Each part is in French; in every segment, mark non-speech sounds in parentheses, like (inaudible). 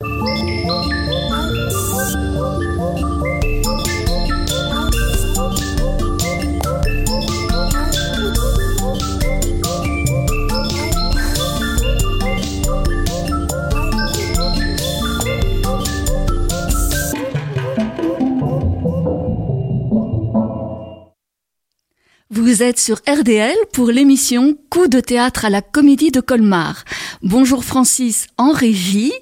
Vous êtes sur RDL pour l'émission Coup de théâtre à la comédie de Colmar. Bonjour Francis en régie.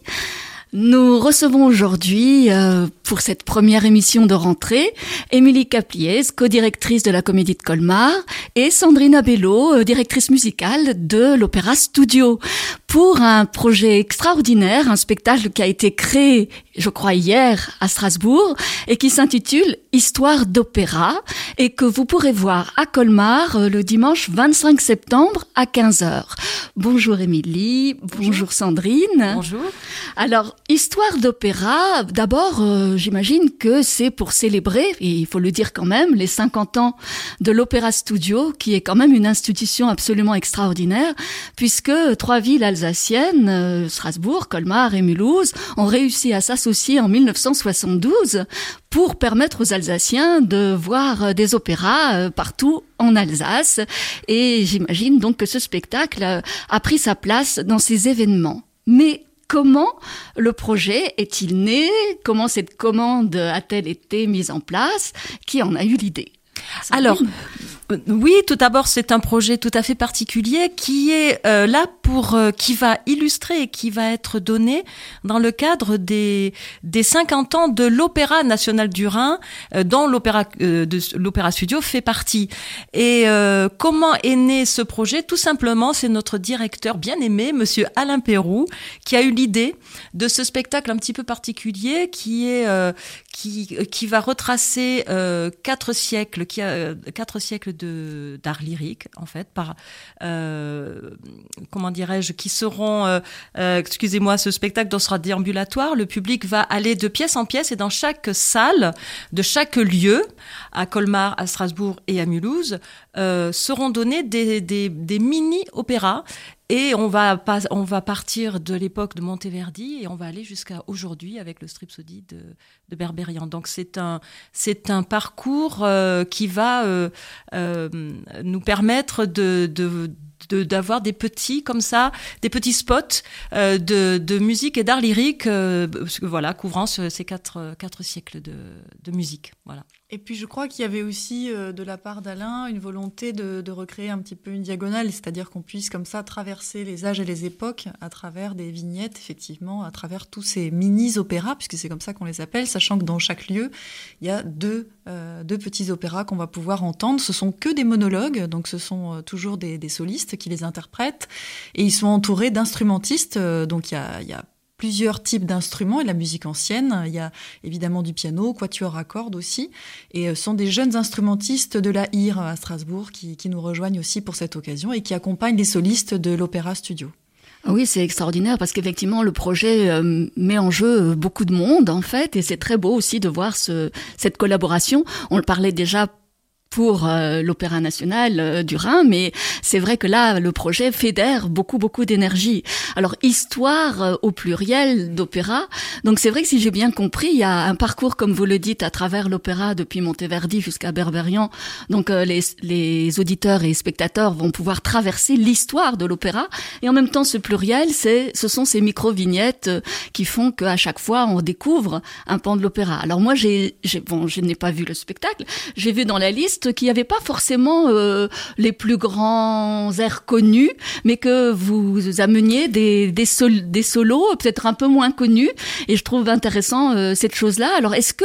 Nous recevons aujourd'hui, euh, pour cette première émission de rentrée, Émilie Capliez, co-directrice de la Comédie de Colmar, et Sandrine Bello, euh, directrice musicale de l'Opéra Studio, pour un projet extraordinaire, un spectacle qui a été créé, je crois, hier à Strasbourg, et qui s'intitule Histoire d'opéra, et que vous pourrez voir à Colmar euh, le dimanche 25 septembre à 15h. Bonjour Émilie, bonjour. bonjour Sandrine. Bonjour. Alors, Histoire d'opéra, d'abord, euh, j'imagine que c'est pour célébrer, et il faut le dire quand même, les 50 ans de l'Opéra Studio, qui est quand même une institution absolument extraordinaire, puisque trois villes alsaciennes, euh, Strasbourg, Colmar et Mulhouse, ont réussi à s'associer en 1972 pour permettre aux Alsaciens de voir des opéras euh, partout en Alsace. Et j'imagine donc que ce spectacle a pris sa place dans ces événements. Mais comment le projet est-il né? Comment cette commande a-t-elle été mise en place? Qui en a eu l'idée? Alors, euh, oui, tout d'abord, c'est un projet tout à fait particulier qui est euh, là pour, euh, qui va illustrer et qui va être donné dans le cadre des, des 50 ans de l'Opéra national du Rhin, dont l'Opéra de l'Opéra Studio fait partie. Et comment est né ce projet? Tout simplement, c'est notre directeur bien aimé, Monsieur Alain Perrou, qui a eu l'idée de ce spectacle un petit peu particulier qui est qui, qui va retracer quatre siècles, qui a quatre siècles d'art lyrique en fait par euh, comment dirais-je qui seront euh, euh, excusez-moi ce spectacle dans sera déambulatoire. Le public va aller de pièce en pièce et dans chaque salle de chaque lieu à Colmar à Strasbourg et à Mulhouse seront donnés des, des, des mini opéras et on va, pas, on va partir de l'époque de Monteverdi et on va aller jusqu'à aujourd'hui avec le Stripsody de, de Berberian. Donc c'est un, c'est un parcours euh, qui va euh, euh, nous permettre de, de d'avoir des petits comme ça, des petits spots euh, de, de, musique et d'art lyrique, euh, voilà, couvrant ces quatre, quatre siècles de, de musique. Voilà. Et puis je crois qu'il y avait aussi euh, de la part d'Alain une volonté de, de, recréer un petit peu une diagonale, c'est-à-dire qu'on puisse comme ça traverser les âges et les époques à travers des vignettes, effectivement, à travers tous ces mini-opéras, puisque c'est comme ça qu'on les appelle, sachant que dans chaque lieu, il y a deux, euh, deux petits opéras qu'on va pouvoir entendre. Ce sont que des monologues, donc ce sont euh, toujours des, des, solistes qui les interprètent, et ils sont entourés d'instrumentistes, donc il y a, il y a plusieurs types d'instruments et la musique ancienne. Il y a évidemment du piano, quatuor à cordes aussi. Et ce sont des jeunes instrumentistes de la IR à Strasbourg qui, qui nous rejoignent aussi pour cette occasion et qui accompagnent les solistes de l'Opéra Studio. Oui, c'est extraordinaire parce qu'effectivement le projet euh, met en jeu beaucoup de monde en fait et c'est très beau aussi de voir ce, cette collaboration. On le parlait déjà pour euh, l'Opéra national euh, du Rhin, mais c'est vrai que là, le projet fédère beaucoup, beaucoup d'énergie. Alors, histoire euh, au pluriel d'opéra. Donc, c'est vrai que si j'ai bien compris, il y a un parcours, comme vous le dites, à travers l'opéra depuis Monteverdi jusqu'à Berberian. Donc, les, les auditeurs et spectateurs vont pouvoir traverser l'histoire de l'opéra. Et en même temps, ce pluriel, c'est, ce sont ces micro-vignettes qui font qu'à chaque fois, on découvre un pan de l'opéra. Alors, moi, j'ai, bon, je n'ai pas vu le spectacle. J'ai vu dans la liste qui n'avaient pas forcément euh, les plus grands airs connus, mais que vous ameniez des, des, des solos peut-être un peu moins connus. Et je trouve intéressant euh, cette chose-là. Alors, est-ce que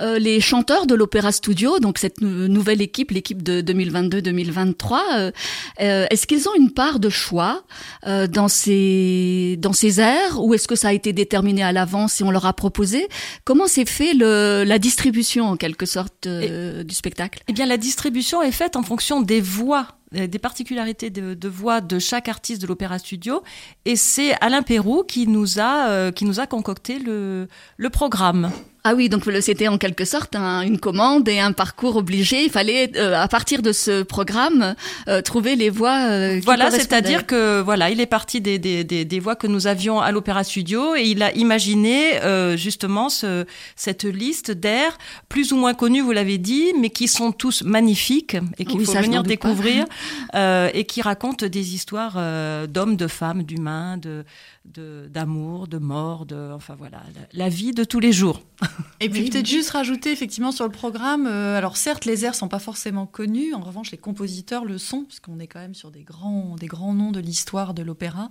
euh, les chanteurs de l'Opéra Studio, donc cette nouvelle équipe, l'équipe de 2022-2023, est-ce qu'ils ont une part de choix dans ces dans ces airs, ou est-ce que ça a été déterminé à l'avance si on leur a proposé? Comment s'est fait le, la distribution en quelque sorte du spectacle? Eh bien, la distribution est faite en fonction des voix euh, des particularités de, voix de chaque artiste de l'Opéra Studio et c'est Alain Perrou qui nous a euh, qui nous a concocté le programme. Ah oui, donc c'était en quelque sorte une commande et un parcours obligé. Il fallait, euh, à partir de ce programme, euh, trouver les voix. Euh, voilà, c'est-à-dire que voilà, il est parti des, des, des, des voix que nous avions à l'Opéra Studio et il a imaginé justement ce, cette liste d'airs plus ou moins connus, vous l'avez dit, mais qui sont tous magnifiques et qu'il faut venir découvrir (laughs) et qui racontent des histoires d'hommes, de femmes, d'humains, de d'amour, de, mort, de enfin voilà, la, vie de tous les jours. Et puis peut-être juste rajouter effectivement sur le programme, euh, alors certes les airs sont pas forcément connus, en revanche les compositeurs le sont, puisqu'on est quand même sur des grands, des grands noms de l'histoire de l'opéra.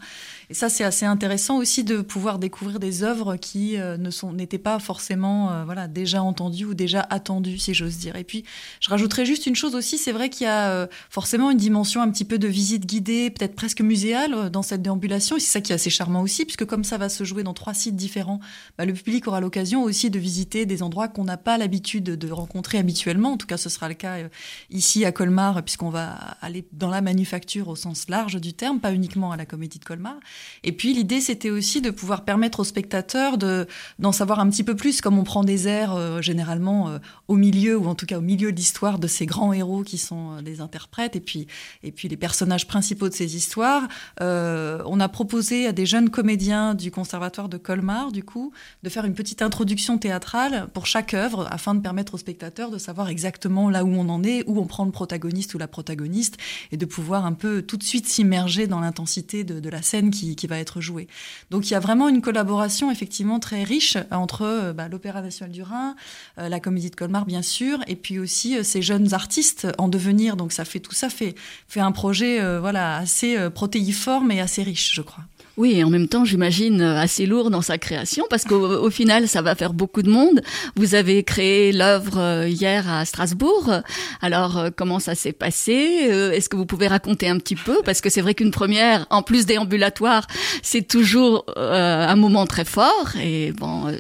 Et ça c'est assez intéressant aussi de pouvoir découvrir des œuvres qui euh, ne sont n'étaient pas forcément euh, voilà déjà entendues ou déjà attendues si j'ose dire. Et puis je rajouterais juste une chose aussi, c'est vrai qu'il y a forcément une dimension un petit peu de visite guidée, peut-être presque muséale dans cette déambulation, et c'est ça qui est assez charmant aussi, puisque comme ça va se jouer dans trois sites différents, bah, le public aura l'occasion aussi de visiter des endroits qu'on n'a pas l'habitude de rencontrer habituellement. En tout cas, ce sera le cas euh, ici à Colmar, puisqu'on va aller dans la manufacture au sens large du terme, pas uniquement à la Comédie de Colmar. Et puis l'idée, c'était aussi de pouvoir permettre aux spectateurs de d'en savoir un petit peu plus, comme on prend des airs euh, généralement euh, au milieu, ou en tout cas au milieu de l'histoire de ces grands héros qui sont les interprètes, et puis et puis les personnages principaux de ces histoires. on a proposé à des jeunes comédiens du conservatoire de Colmar, du coup, de faire une petite introduction théâtrale pour chaque œuvre afin de permettre aux spectateurs de savoir exactement là où on en est, où on prend le protagoniste ou la protagoniste et de pouvoir un peu tout de suite s'immerger dans l'intensité de, la scène qui, va être jouée. Donc il y a vraiment une collaboration effectivement très riche entre euh, bah, l'Opéra national du Rhin, euh, la Comédie de Colmar bien sûr, et puis aussi euh, ces jeunes artistes en devenir. Donc ça fait tout ça fait fait un projet voilà assez protéiforme et assez riche, je crois. Oui, et en même temps, j'imagine euh, assez lourd dans sa création parce qu'au final, ça va faire beaucoup de monde. Vous avez créé l'œuvre euh, hier à Strasbourg. Alors, euh, comment ça s'est passé Est-ce que vous pouvez raconter un petit peu? Parce que c'est vrai qu'une première, en plus déambulatoire, c'est toujours un moment très fort. Et bon,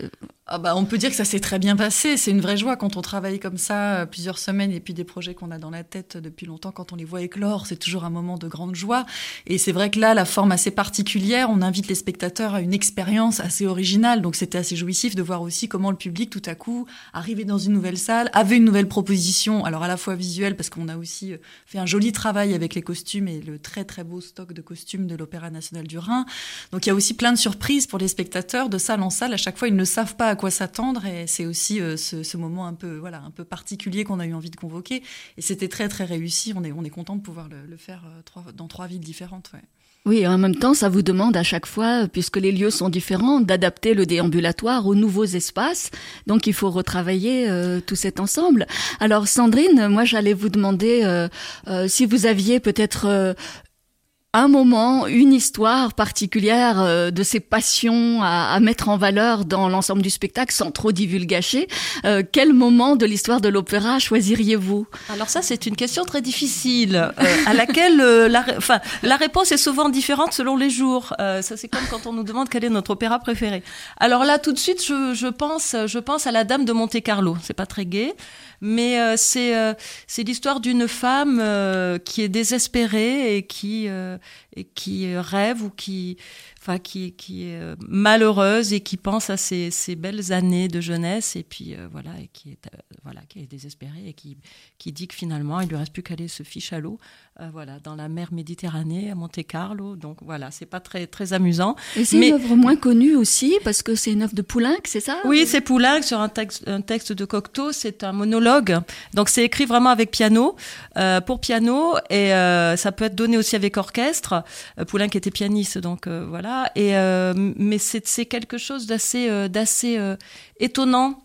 ah bah, on peut dire que ça s'est très bien passé. C'est une vraie joie quand on travaille comme ça euh, plusieurs semaines et puis des projets qu'on a dans la tête depuis longtemps, quand on les voit éclore, c'est toujours un moment de grande joie. Et c'est vrai que là, la forme assez particulière, on invite les spectateurs à une expérience assez originale. Donc c'était assez jouissif de voir aussi comment le public, tout à coup, arrivait dans une nouvelle salle, avait une nouvelle proposition, alors à la fois visuelle, parce qu'on a aussi euh, fait un joli travail avec les costumes et le très très beau stock de costumes de l'Opéra national du Rhin. Donc il y a aussi plein de surprises pour les spectateurs de salle en salle. À chaque fois, ils ne savent pas quoi s'attendre et c'est aussi euh, ce, moment un peu voilà un peu particulier qu'on a eu envie de convoquer et c'était très très réussi on est on est content de pouvoir le, faire euh, dans trois villes différentes Oui, en même temps, ça vous demande à chaque fois, puisque les lieux sont différents, d'adapter le déambulatoire aux nouveaux espaces. Donc, il faut retravailler euh, tout cet ensemble. Alors, Sandrine, moi, j'allais vous demander si vous aviez peut-être un moment, une histoire particulière euh, de ces passions à, mettre en valeur dans l'ensemble du spectacle sans trop divulgacher. Euh, quel moment de l'histoire de l'opéra choisiriez-vous? Alors ça, c'est une question très difficile euh, à laquelle la, enfin, la réponse est souvent différente selon les jours. ça, c'est comme quand on nous demande quel est notre opéra préféré. Alors là, tout de suite, je, je pense, je pense à la Dame de Monte Carlo. C'est pas très gai mais euh, c'est euh, l'histoire d'une femme euh, qui est désespérée et qui et qui rêve ou qui enfin qui qui est malheureuse et qui pense à ses, ses belles années de jeunesse et puis voilà et qui est voilà qui est désespérée et qui qui dit que finalement il lui reste plus qu'à aller se fiche à l'eau voilà dans la mer Méditerranée à Monte Carlo donc voilà c'est pas très très amusant et c'est une œuvre moins connue aussi parce que c'est une œuvre de Poulenc c'est ça? Oui c'est Poulenc sur un texte un texte de Cocteau c'est un monologue donc c'est écrit vraiment avec piano, euh, pour piano, et euh, ça peut être donné aussi avec orchestre. Euh, qui était pianiste, donc voilà. Et mais c'est quelque chose d'assez d'assez étonnant.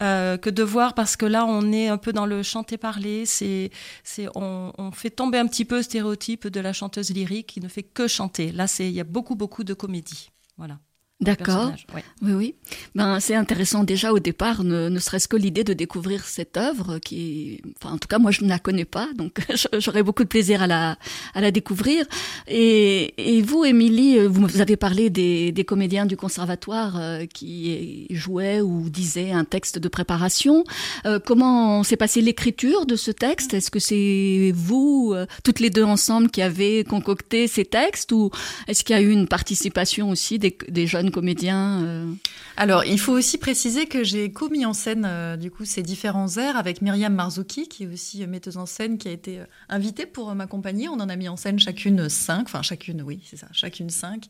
Que de voir parce que là on est un peu dans le chanter parler c'est c'est on, on, fait tomber un petit peu le stéréotype de la chanteuse lyrique qui ne fait que chanter. Là c'est il y a beaucoup beaucoup de comédie. Voilà D'accord. Oui, oui. Ben, c'est intéressant déjà au départ, ne, serait-ce que l'idée de découvrir cette œuvre qui, enfin, en tout cas, moi, je ne la connais pas, donc (laughs) j'aurais beaucoup de plaisir à la, à la découvrir. Et, et vous, Émilie, vous avez parlé des, des comédiens du conservatoire euh, qui jouaient ou disaient un texte de préparation. Euh, comment s'est passée l'écriture de ce texte? Est-ce que c'est vous, euh, toutes les deux ensemble, qui avez concocté ces textes ou est-ce qu'il y a eu une participation aussi des, des jeunes comédiens Alors, il faut aussi préciser que j'ai commis en scène du coup ces différents airs avec Myriam Marzouki, qui est aussi metteuse en scène, qui a été invitée pour m'accompagner. On en a mis en scène chacune cinq, enfin chacune, oui, c'est ça, chacune cinq.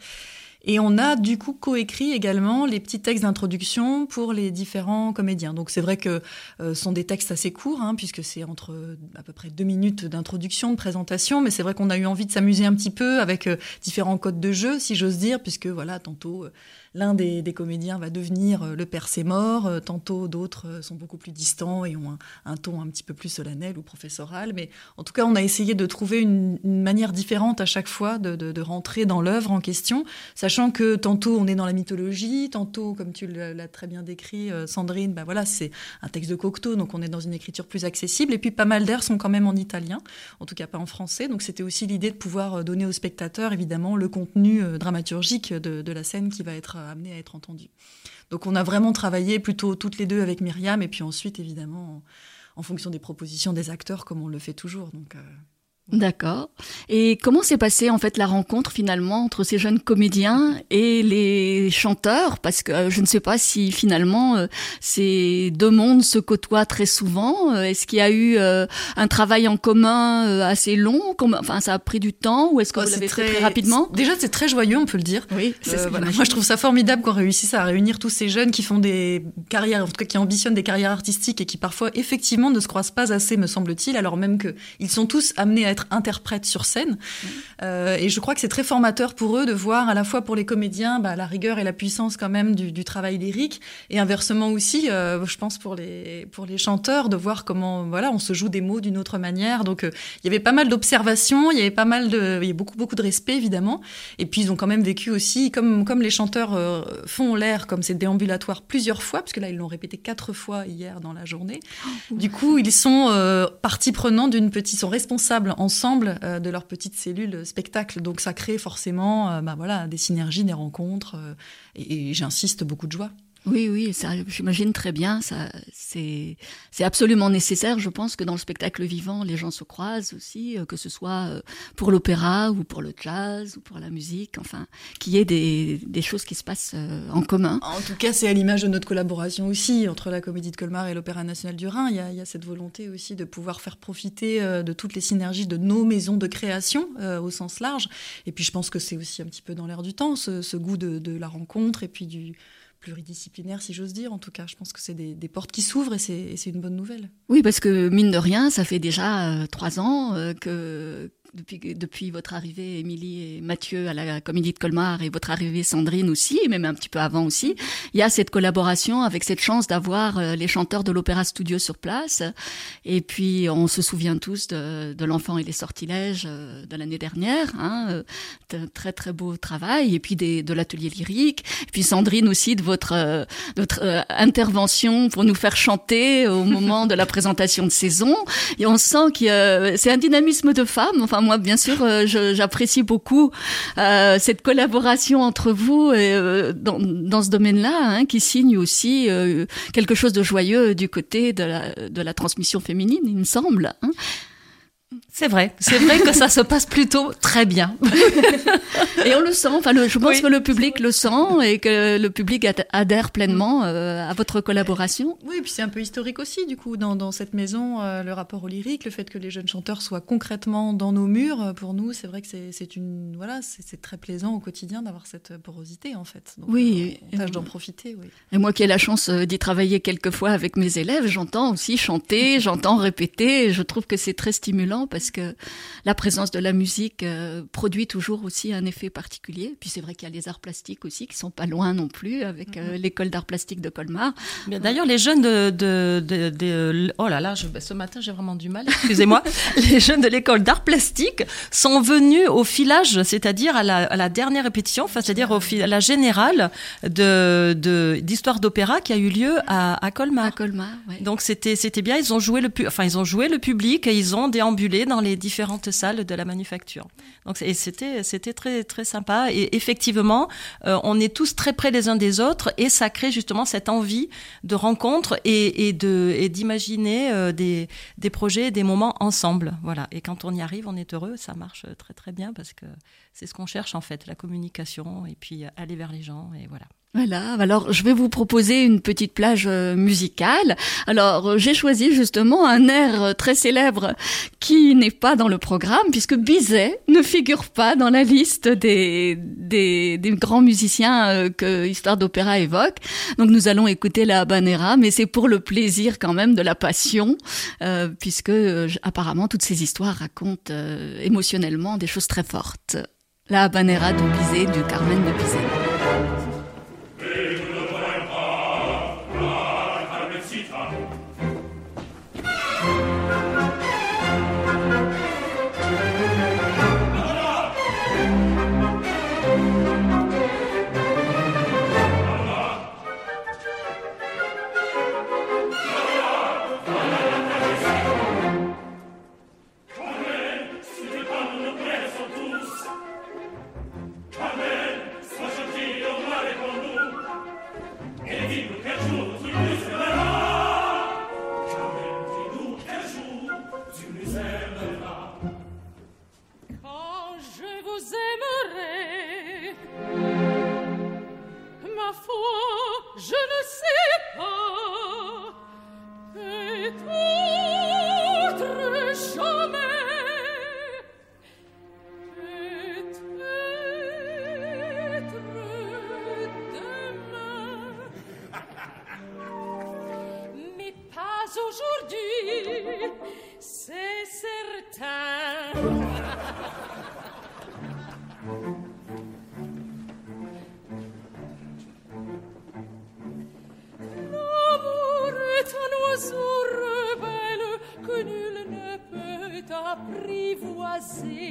Et on a du coup coécrit également les petits textes d'introduction pour les différents comédiens. Donc c'est vrai que euh, ce sont des textes assez courts, hein, puisque c'est entre à peu près deux minutes d'introduction, de présentation, mais c'est vrai qu'on a eu envie de s'amuser un petit peu avec euh, différents codes de jeu, si j'ose dire, puisque voilà, tantôt... Euh, l'un des, comédiens va devenir euh, le père c'est mort, euh, tantôt d'autres euh, sont beaucoup plus distants et ont un, ton un petit peu plus solennel ou professoral. Mais en tout cas, on a essayé de trouver une, manière différente à chaque fois de, rentrer dans l'œuvre en question, sachant que tantôt on est dans la mythologie, tantôt, comme tu l'as très bien décrit, Sandrine, bah voilà, c'est un texte de Cocteau, donc on est dans une écriture plus accessible. Et puis pas mal d'airs sont quand même en italien, en tout cas pas en français. Donc c'était aussi l'idée de pouvoir donner aux spectateurs, évidemment, le contenu dramaturgique de la scène qui va être amené à être entendu. Donc on a vraiment travaillé plutôt toutes les deux avec Myriam et puis ensuite évidemment en, fonction des propositions des acteurs comme on le fait toujours. Donc euh, D'accord. Et comment s'est passée en fait la rencontre finalement entre ces jeunes comédiens et les chanteurs? Parce que euh, je ne sais pas si finalement euh, ces deux mondes se côtoient très souvent. Euh, est-ce qu'il y a eu un travail en commun assez long? Enfin, ça a pris du temps ou est-ce que oh, vous l'avez très... fait très rapidement? Déjà, c'est très joyeux, on peut le dire. Oui. Voilà. Moi, je trouve ça formidable qu'on réussisse à réunir tous ces jeunes qui font des carrières, en tout cas qui ambitionnent des carrières artistiques et qui parfois effectivement ne se croisent pas assez, me semble-t-il, alors même qu'ils sont tous amenés à être interprètes sur scène. Euh, et je crois que c'est très formateur pour eux de voir à la fois pour les comédiens bah, la rigueur et la puissance quand même du, travail lyrique, et inversement aussi, euh, je pense pour les pour les chanteurs de voir comment voilà on se joue des mots d'une autre manière. Donc euh, il y avait pas mal d'observations, il y avait pas mal de, il y a beaucoup beaucoup de respect évidemment. Et puis ils ont quand même vécu aussi comme comme les chanteurs font l'air comme c'est déambulatoire plusieurs fois, parce que là ils l'ont répété quatre fois hier dans la journée. Oh, du coup ils sont partie prenante d'une petite, ils sont responsables ensemble de leur petite cellule spectacle. Donc ça crée forcément bah, voilà, des synergies, des rencontres, et j'insiste, beaucoup de joie. Oui, oui, ça, j'imagine très bien. Ça, c'est, c'est absolument nécessaire. Je pense que dans le spectacle vivant, les gens se croisent aussi, euh, que ce soit euh, pour l'opéra ou pour le jazz ou pour la musique. Enfin, qu'il y ait des, des choses qui se passent euh, en commun. En tout cas, c'est à l'image de notre collaboration aussi entre la Comédie de Colmar et l'Opéra national du Rhin. Il y a, il y a cette volonté aussi de pouvoir faire profiter de toutes les synergies de nos maisons de création au sens large. Et puis, je pense que c'est aussi un petit peu dans l'air du temps, ce, ce goût de, de la rencontre et puis du pluridisciplinaire, si j'ose dire. En tout cas, je pense que c'est des, portes qui s'ouvrent et c'est une bonne nouvelle. Oui, parce que mine de rien, ça fait déjà euh, trois ans euh, que depuis, depuis votre arrivée, Émilie et Mathieu, à la Comédie de Colmar, et votre arrivée, Sandrine aussi, même un petit peu avant aussi, il y a cette collaboration avec cette chance d'avoir euh, les chanteurs de l'Opéra Studio sur place. Et puis, on se souvient tous de, de L'Enfant et les Sortilèges euh, de l'année dernière. Hein, euh, un très, très beau travail. Et puis, des, de l'atelier lyrique. Et puis, Sandrine aussi, de votre, votre intervention pour nous faire chanter au moment de la présentation de saison. Et on sent que c'est un dynamisme de femme. Enfin, moi, bien sûr, euh, j'apprécie beaucoup euh, cette collaboration entre vous euh, dans, ce domaine-là, hein, qui signe aussi quelque chose de joyeux du côté de la, de la transmission féminine, il me semble. Hein. C'est vrai, c'est vrai que ça se passe plutôt très bien. (laughs) et on le sent, enfin, je pense que le public le sent et que le public adhère pleinement euh, à votre collaboration. Oui, et puis c'est un peu historique aussi, du coup, dans, dans cette maison, euh, le rapport au lyrique, le fait que les jeunes chanteurs soient concrètement dans nos murs, euh, pour nous, c'est vrai que c'est une, voilà, c'est très plaisant au quotidien d'avoir cette porosité, en fait. oui. On tâche d'en profiter, oui. Et moi qui ai la chance d'y travailler quelques fois avec mes élèves, j'entends aussi chanter, j'entends répéter, je trouve que c'est très stimulant parce parce que la présence de la musique euh, produit toujours aussi un effet particulier. Puis c'est vrai qu'il y a les arts plastiques aussi qui sont pas loin non plus avec euh, mhm. l'école d'arts plastiques de Colmar. D'ailleurs, les jeunes de, de, de, oh là là, je, bah, ce matin j'ai vraiment du mal. Excusez-moi. (laughs) les jeunes de l'école d'arts plastiques sont venus au filage, c'est-à-dire à la, à la dernière répétition, enfin c'est-à-dire au à la générale de d'histoire d'opéra qui a eu lieu à, à Colmar. À Colmar. Donc c'était c'était bien. Ils ont joué le enfin ils ont joué le public et ils ont déambulé dans les différentes salles de la manufacture. Donc c'était c'était très très sympa et effectivement euh, on est tous très près les uns des autres et ça crée justement cette envie de rencontre et, de d'imaginer euh, des des projets, des moments ensemble. Voilà. Et quand on y arrive, on est heureux, ça marche très très bien parce que c'est ce qu'on cherche en fait, la communication et puis aller vers les gens et voilà. Voilà, alors je vais vous proposer une petite plage euh, musicale. Alors euh, j'ai choisi justement un air euh, très célèbre qui n'est pas dans le programme puisque Bizet ne figure pas dans la liste des, des, des grands musiciens que Histoire d'Opéra évoque. Donc nous allons écouter la Habanera, mais c'est pour le plaisir quand même de la passion puisque apparemment toutes ces histoires racontent émotionnellement des choses très fortes. La Habanera de Bizet, du Carmen de Bizet. sim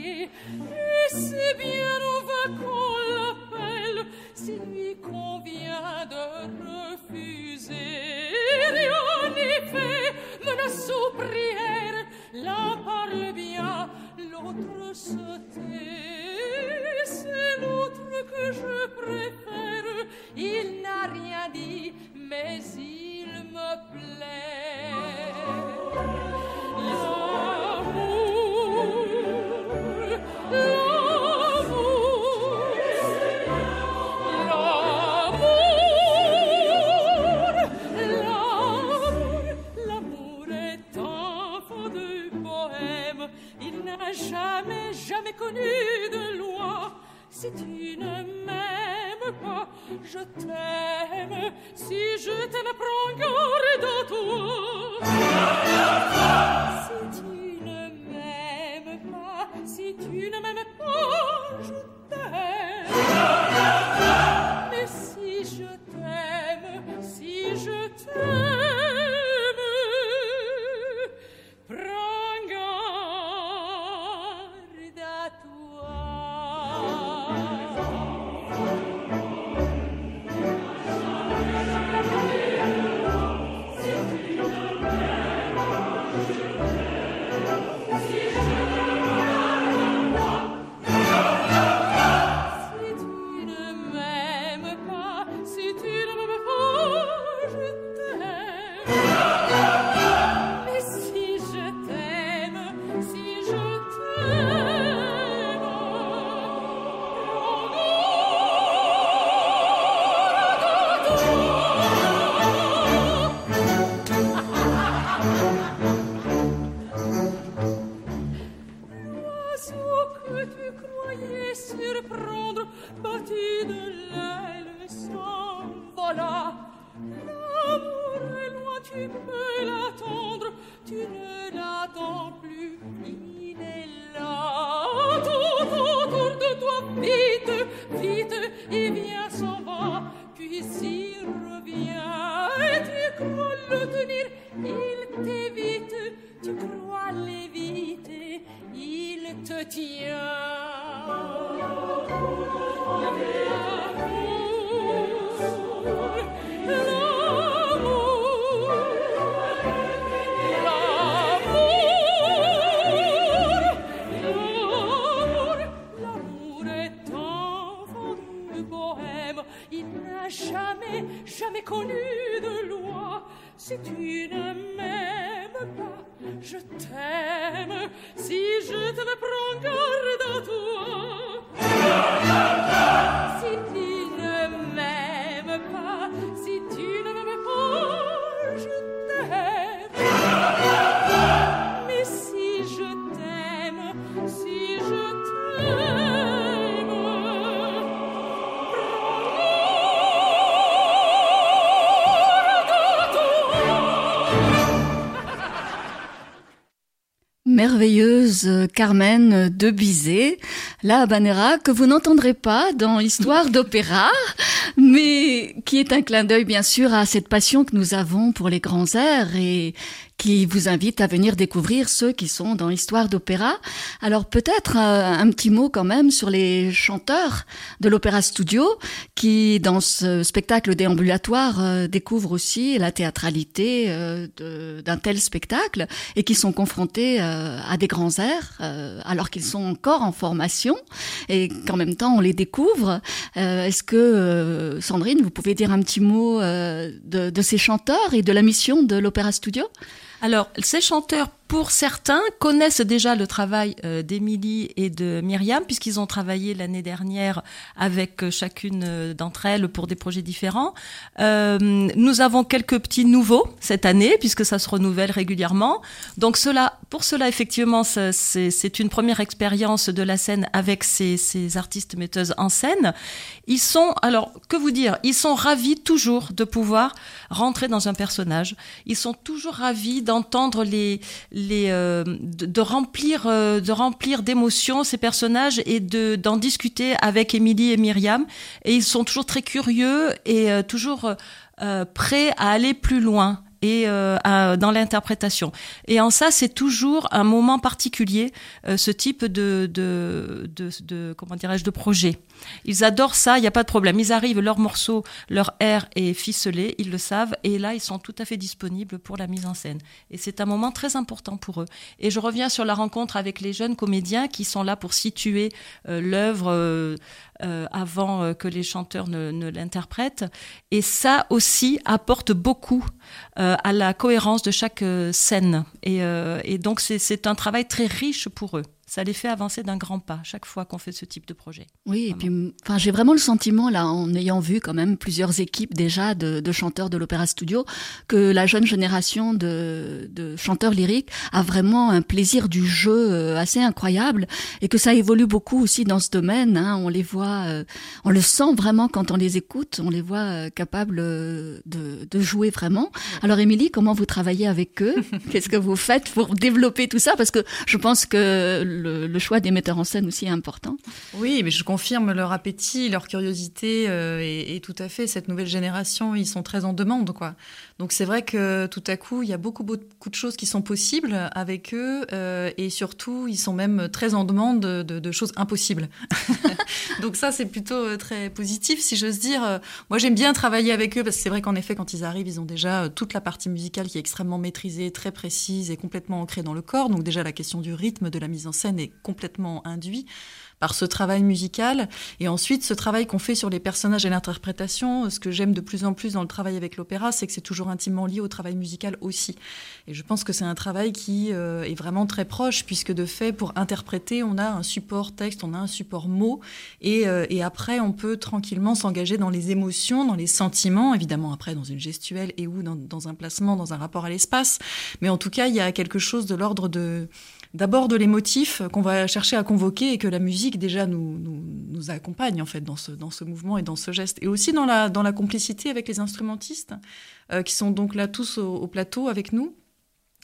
tu ne m'aimes pas, je t'aime, si je t'aime, prends garde à toi. Si tu ne m'aimes pas, si tu ne m'aimes pas, connu de loi. Si tu Euh, Carmen de Bizet, la habanera que vous n'entendrez pas dans Histoire d'opéra, mais qui est un clin d'œil bien sûr à cette passion que nous avons pour les grands airs et qui vous invite à venir découvrir ceux qui sont dans Histoire d'opéra. Alors peut-être euh, un petit mot quand même sur les chanteurs de l'Opéra Studio qui, dans ce spectacle déambulatoire, euh, découvrent aussi la théâtralité euh, d'un tel spectacle et qui sont confrontés à des grands airs alors qu'ils sont encore en formation et qu'en même temps on les découvre. Est-ce que, Sandrine, vous pouvez dire un petit mot de ces chanteurs et de la mission de l'Opéra Studio? Alors, ces chanteurs, pour certains, connaissent déjà le travail euh, d'Émilie et de Myriam, puisqu'ils ont travaillé l'année dernière avec euh, chacune euh, d'entre elles pour des projets différents. Nous avons quelques petits nouveaux cette année, puisque ça se renouvelle régulièrement. Donc, cela, pour cela, effectivement, c'est une première expérience de la scène avec ces, artistes metteuses en scène. Ils sont, alors, que vous dire Ils sont ravis toujours de pouvoir rentrer dans un personnage. Ils sont toujours ravis d'entendre les, euh, de, remplir, euh, de remplir d'émotions ces personnages et de d'en discuter avec Émilie et Myriam. Et ils sont toujours très curieux et euh, toujours prêts à aller plus loin et euh, dans l'interprétation. Et en ça, c'est toujours un moment particulier, euh, ce type de, de, de, comment dirais-je, de projet. Ils adorent ça, il n'y a pas de problème. Ils arrivent, leur morceau, leur air est ficelé, ils le savent, et là, ils sont tout à fait disponibles pour la mise en scène. Et c'est un moment très important pour eux. Et je reviens sur la rencontre avec les jeunes comédiens qui sont là pour situer euh, l'œuvre avant que les chanteurs ne, l'interprètent. Et ça aussi apporte beaucoup à la cohérence de chaque euh, scène. Et, euh, donc, c'est un travail très riche pour eux. Ça les fait avancer d'un grand pas chaque fois qu'on fait ce type de projet. Oui, et puis, enfin, j'ai vraiment le sentiment, là, en ayant vu quand même plusieurs équipes déjà de, de chanteurs de l'Opéra Studio, que la jeune génération de, de chanteurs lyriques a vraiment un plaisir du jeu euh, assez incroyable et que ça évolue beaucoup aussi dans ce domaine. Hein. On les voit, euh, on le sent vraiment quand on les écoute, on les voit euh, capables de, de jouer vraiment. Alors, Émilie, comment vous travaillez avec eux? (laughs) Qu'est-ce que vous faites pour développer tout ça? Parce que je pense que le, choix des metteurs en scène aussi est important. Oui, mais je confirme leur appétit, leur curiosité euh, et, et tout à fait cette nouvelle génération, ils sont très en demande, quoi. Donc c'est vrai que tout à coup, il y a beaucoup beaucoup de choses qui sont possibles avec eux euh, et surtout, ils sont même très en demande de, de- choses impossibles. (laughs) Donc ça, c'est plutôt euh, très positif, si j'ose dire. Moi, j'aime bien travailler avec eux parce que c'est vrai qu'en effet, quand ils arrivent, ils ont déjà euh, toute la partie musicale qui est extrêmement maîtrisée, très précise et complètement ancrée dans le corps. Donc déjà, la question du rythme, de la mise en scène est complètement induite par ce travail musical. Et ensuite, ce travail qu'on fait sur les personnages et l'interprétation, ce que j'aime de plus en plus dans le travail avec l'opéra, c'est que c'est toujours intimement lié au travail musical aussi. Et je pense que c'est un travail qui euh, est vraiment très proche, puisque de fait, pour interpréter, on a un support texte, on a un support mot, et, euh, et après, on peut tranquillement s'engager dans les émotions, dans les sentiments, évidemment après dans une gestuelle et ou dans, dans un placement, dans un rapport à l'espace. Mais en tout cas, il y a quelque chose de l'ordre de d'abord de l'émotif qu'on va chercher à convoquer et que la musique déjà nous, nous, nous accompagne en fait dans ce, dans ce mouvement et dans ce geste. Et aussi dans la, dans la complicité avec les instrumentistes euh, qui sont donc là tous au, au plateau avec nous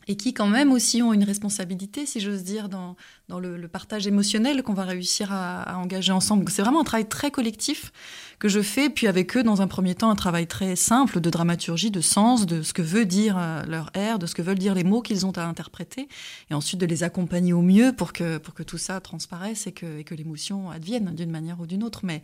et qui quand même aussi ont une responsabilité, si j'ose dire, dans, le, partage émotionnel qu'on va réussir à, engager ensemble. C'est vraiment un travail très collectif que je fais, puis avec eux, dans un premier temps, un travail très simple de dramaturgie, de sens, de ce que veut dire euh, leur air, de ce que veulent dire les mots qu'ils ont à interpréter, et ensuite de les accompagner au mieux pour que, pour que tout ça transparaisse et que, et que l'émotion advienne d'une manière ou d'une autre. Mais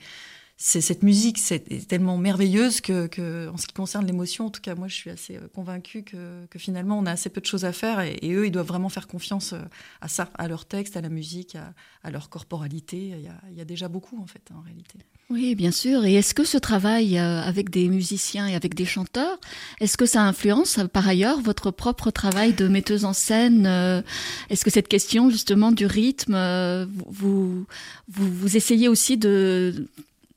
cette musique c'est tellement merveilleuse que, en ce qui concerne l'émotion, en tout cas moi je suis assez euh, convaincue que, que, finalement on a assez peu de choses à faire et, eux ils doivent vraiment faire confiance euh, à ça, à leur texte, à la musique, à, leur corporalité. Il y, a, il y, a, déjà beaucoup en fait en réalité. Oui, bien sûr. Et est-ce que ce travail euh, avec des musiciens et avec des chanteurs, est-ce que ça influence par ailleurs votre propre travail de metteuse en scène Est-ce que cette question justement du rythme, vous, vous, vous essayez aussi de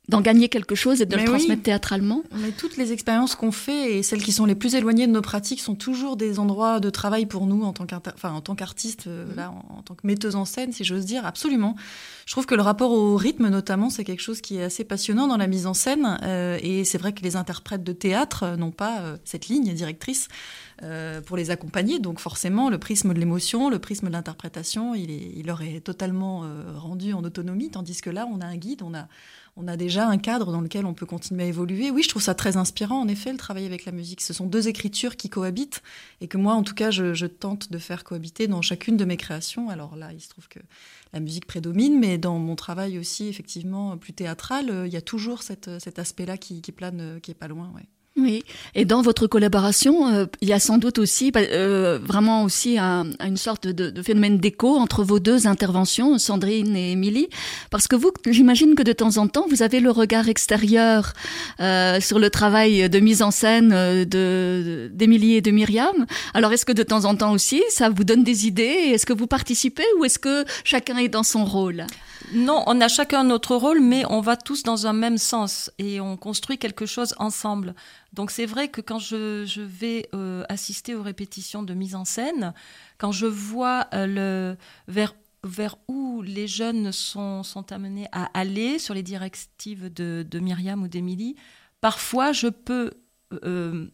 d'en gagner quelque chose et de le transmettre théâtralement. Mais toutes les expériences qu'on fait et celles qui sont les plus éloignées de nos pratiques sont toujours des endroits de travail pour nous en tant enfin, en tant qu'artiste, euh, mhm. là, en, tant que metteuse en scène, si j'ose dire, absolument. Je trouve que le rapport au rythme, notamment, c'est quelque chose qui est assez passionnant dans la mise en scène. Euh, et c'est vrai que les interprètes de théâtre n'ont pas euh, cette ligne directrice. Euh, pour les accompagner. Donc forcément, le prisme de l'émotion, le prisme de l'interprétation, il, est, il leur est totalement euh, rendu en autonomie, tandis que là, on a un guide, on a, on a déjà un cadre dans lequel on peut continuer à évoluer. Oui, je trouve ça très inspirant, en effet, le travail avec la musique. Ce sont deux écritures qui cohabitent et que moi, en tout cas, je, tente de faire cohabiter dans chacune de mes créations. Alors là, il se trouve que la musique prédomine, mais dans mon travail aussi, effectivement, plus théâtral, euh, il y a toujours cet aspect-là qui, plane, qui est pas loin. Oui, et dans votre collaboration, euh, il y a sans doute aussi bah, euh, vraiment aussi un, une sorte de, de phénomène d'écho entre vos deux interventions, Sandrine et Émilie, parce que vous, j'imagine que de temps en temps, vous avez le regard extérieur euh, sur le travail de mise en scène euh, de d'Émilie et de Myriam. Alors, est-ce que de temps en temps aussi, ça vous donne des idées? Est-ce que vous participez ou est-ce que chacun est dans son rôle? Non, on a chacun notre rôle, mais on va tous dans un même sens et on construit quelque chose ensemble. Donc c'est vrai que quand je, vais euh, assister aux répétitions de mise en scène, quand je vois euh, le, vers, vers où les jeunes sont, sont amenés à aller sur les directives de, de Myriam ou d'Émilie, parfois je peux, euh,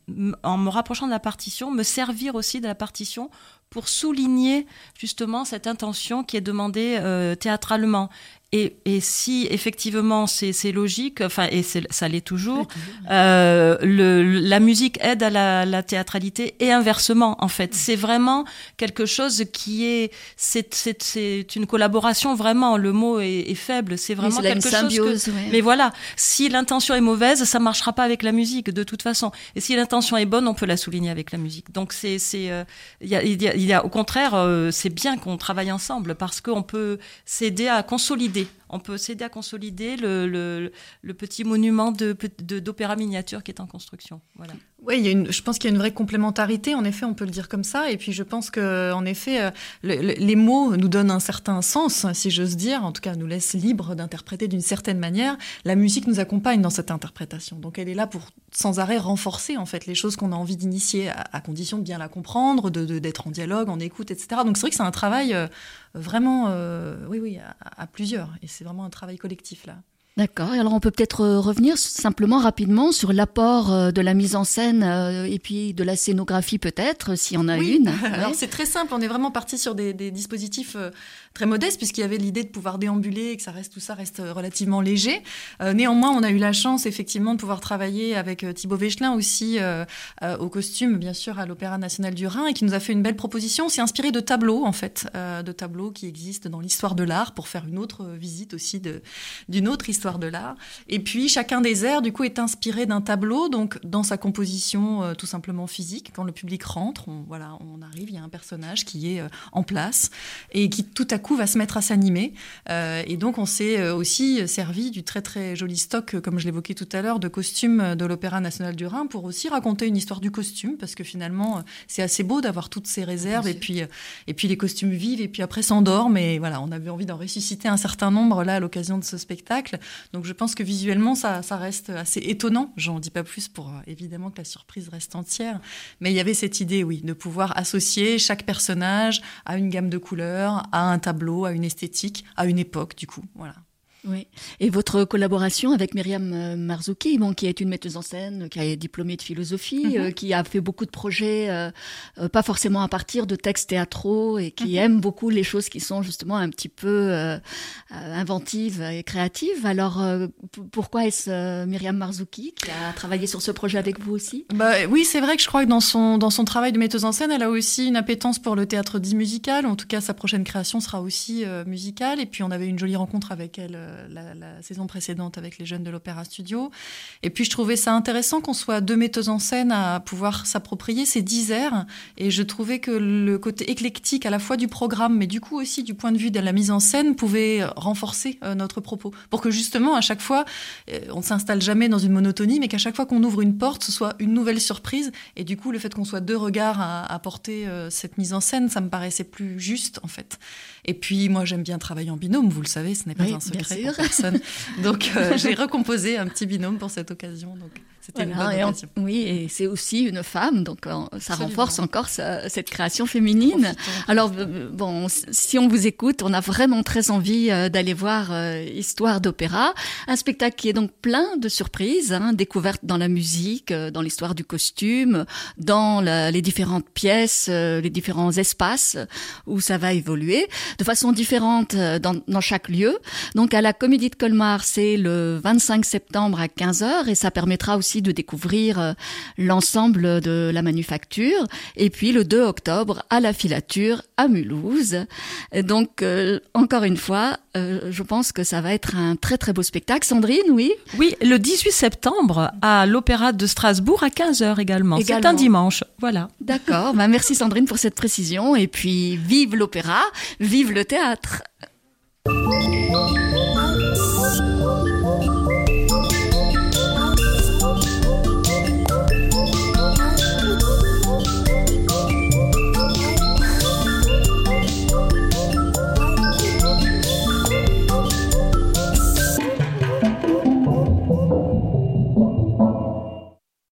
en me rapprochant de la partition, me servir aussi de la partition pour souligner justement cette intention qui est demandée euh, théâtralement. Et, et, si effectivement c'est logique, enfin et ça l'est toujours, euh, le, la musique aide à la, la théâtralité et inversement en fait. C'est vraiment quelque chose qui est c'est une collaboration vraiment. Le mot est, est faible. C'est vraiment quelque chose. Que, ouais. Mais voilà, si l'intention est mauvaise, ça marchera pas avec la musique de toute façon. Et si l'intention est bonne, on peut la souligner avec la musique. Donc c'est c'est euh, il y, a, y, a, il y a au contraire euh, c'est bien qu'on travaille ensemble parce qu'on peut s'aider à consolider Bye. On peut s'aider à consolider le, petit monument d'opéra de, miniature qui est en construction. Voilà. Oui, il y a une, je pense qu'il y a une vraie complémentarité, en effet, on peut le dire comme ça. Et puis je pense que, en effet, euh, le, le, les mots nous donnent un certain sens, si j'ose dire, en tout cas nous laissent libres d'interpréter d'une certaine manière. La musique nous accompagne dans cette interprétation. Donc elle est là pour sans arrêt renforcer en fait les choses qu'on a envie d'initier, à, condition de bien la comprendre, de d'être en dialogue, en écoute, etc. Donc c'est vrai que c'est un travail euh, vraiment, euh, oui, oui, à, plusieurs. Vraiment un travail collectif là. D'accord. Alors on peut peut-être euh, revenir simplement rapidement sur l'apport euh, de la mise en scène euh, et puis de la scénographie peut-être, s'il y en a oui. une. (laughs) Alors ouais. c'est très simple. On est vraiment parti sur des, des dispositifs très modestes puisqu'il y avait l'idée de pouvoir déambuler et que ça reste tout ça reste relativement léger. Euh, néanmoins, on a eu la chance effectivement de pouvoir travailler avec Thibaut Véchelin aussi euh, euh, au costume, bien sûr, à l'Opéra national du Rhin et qui nous a fait une belle proposition. C'est inspiré de tableaux en fait, de tableaux qui existent dans l'histoire de l'art pour faire une autre visite aussi d'une autre histoire de l'art. Et puis chacun des airs, du coup, est inspiré d'un tableau, donc dans sa composition euh, tout simplement physique. Quand le public rentre, on, voilà, on arrive, il y a un personnage qui est euh, en place et qui tout à coup va se mettre à s'animer. Euh, et donc on s'est euh, aussi servi du très très joli stock, comme je l'évoquais tout à l'heure, de costumes de l'Opéra national du Rhin pour aussi raconter une histoire du costume, parce que finalement c'est assez beau d'avoir toutes ces réserves et puis et puis les costumes vivent et puis après s'endorment. Et voilà, on avait envie d'en ressusciter un certain nombre là à l'occasion de ce spectacle. Donc je pense que visuellement, ça, ça reste assez étonnant. J'en dis pas plus pour euh, évidemment que la surprise reste entière. Mais il y avait cette idée, oui, de pouvoir associer chaque personnage à une gamme de couleurs, à un tableau, à une esthétique, à une époque, du coup. Voilà. Oui. Et votre collaboration avec Myriam euh, Marzouki, bon, qui est une metteuse en scène, qui est diplômée de philosophie, mm -hmm. euh, qui a fait beaucoup de projets, euh, euh, pas forcément à partir de textes théâtraux, et qui mm -hmm. aime beaucoup les choses qui sont justement un petit peu euh, inventives et créatives. Alors, pourquoi est-ce Myriam Marzouki qui a travaillé sur ce projet avec vous aussi? Bah, Oui, c'est vrai que je crois que dans son, dans son travail de metteuse en scène, elle a aussi une appétence pour le théâtre dit musical. En tout cas, sa prochaine création sera aussi musicale. Et puis, on avait une jolie rencontre avec elle la, saison précédente avec les jeunes de l'Opéra Studio. Et puis je trouvais ça intéressant qu'on soit deux metteuses en scène à pouvoir s'approprier ces dix airs. Et je trouvais que le côté éclectique à la fois du programme, mais du coup aussi du point de vue de la mise en scène, pouvait renforcer euh, notre propos. Pour que justement, à chaque fois, euh, on ne s'installe jamais dans une monotonie, mais qu'à chaque fois qu'on ouvre une porte, ce soit une nouvelle surprise. Et du coup, le fait qu'on soit deux regards à, à porter euh, cette mise en scène, ça me paraissait plus juste, en fait. Et puis, moi, j'aime bien travailler en binôme, vous le savez, ce n'est pas un secret pour personne. (laughs) Donc, euh, j'ai recomposé un petit binôme pour cette occasion. Donc. C'était voilà, et oui, et c'est aussi une femme, donc euh, ça Absolument. renforce encore sa, cette création féminine. Profitons. Alors euh, bon, si on vous écoute, on a vraiment très envie euh, d'aller voir euh, Histoire d'opéra, un spectacle qui est donc plein de surprises, hein, découvertes dans la musique, dans l'histoire du costume, dans la, les différentes pièces, les différents espaces où ça va évoluer de façon différente dans, dans chaque lieu. Donc à la Comédie de Colmar, c'est le 25 septembre à 15h et ça permettra aussi de découvrir euh, l'ensemble de la manufacture. Et puis le 2 octobre à la filature à Mulhouse. Et donc euh, encore une fois, euh, je pense que ça va être un très très beau spectacle. Sandrine, oui? Oui, le 18 septembre à l'Opéra de Strasbourg à 15h également. également. C'est un dimanche. Voilà. D'accord. bah, merci Sandrine pour cette précision. Et puis vive l'opéra, vive le théâtre.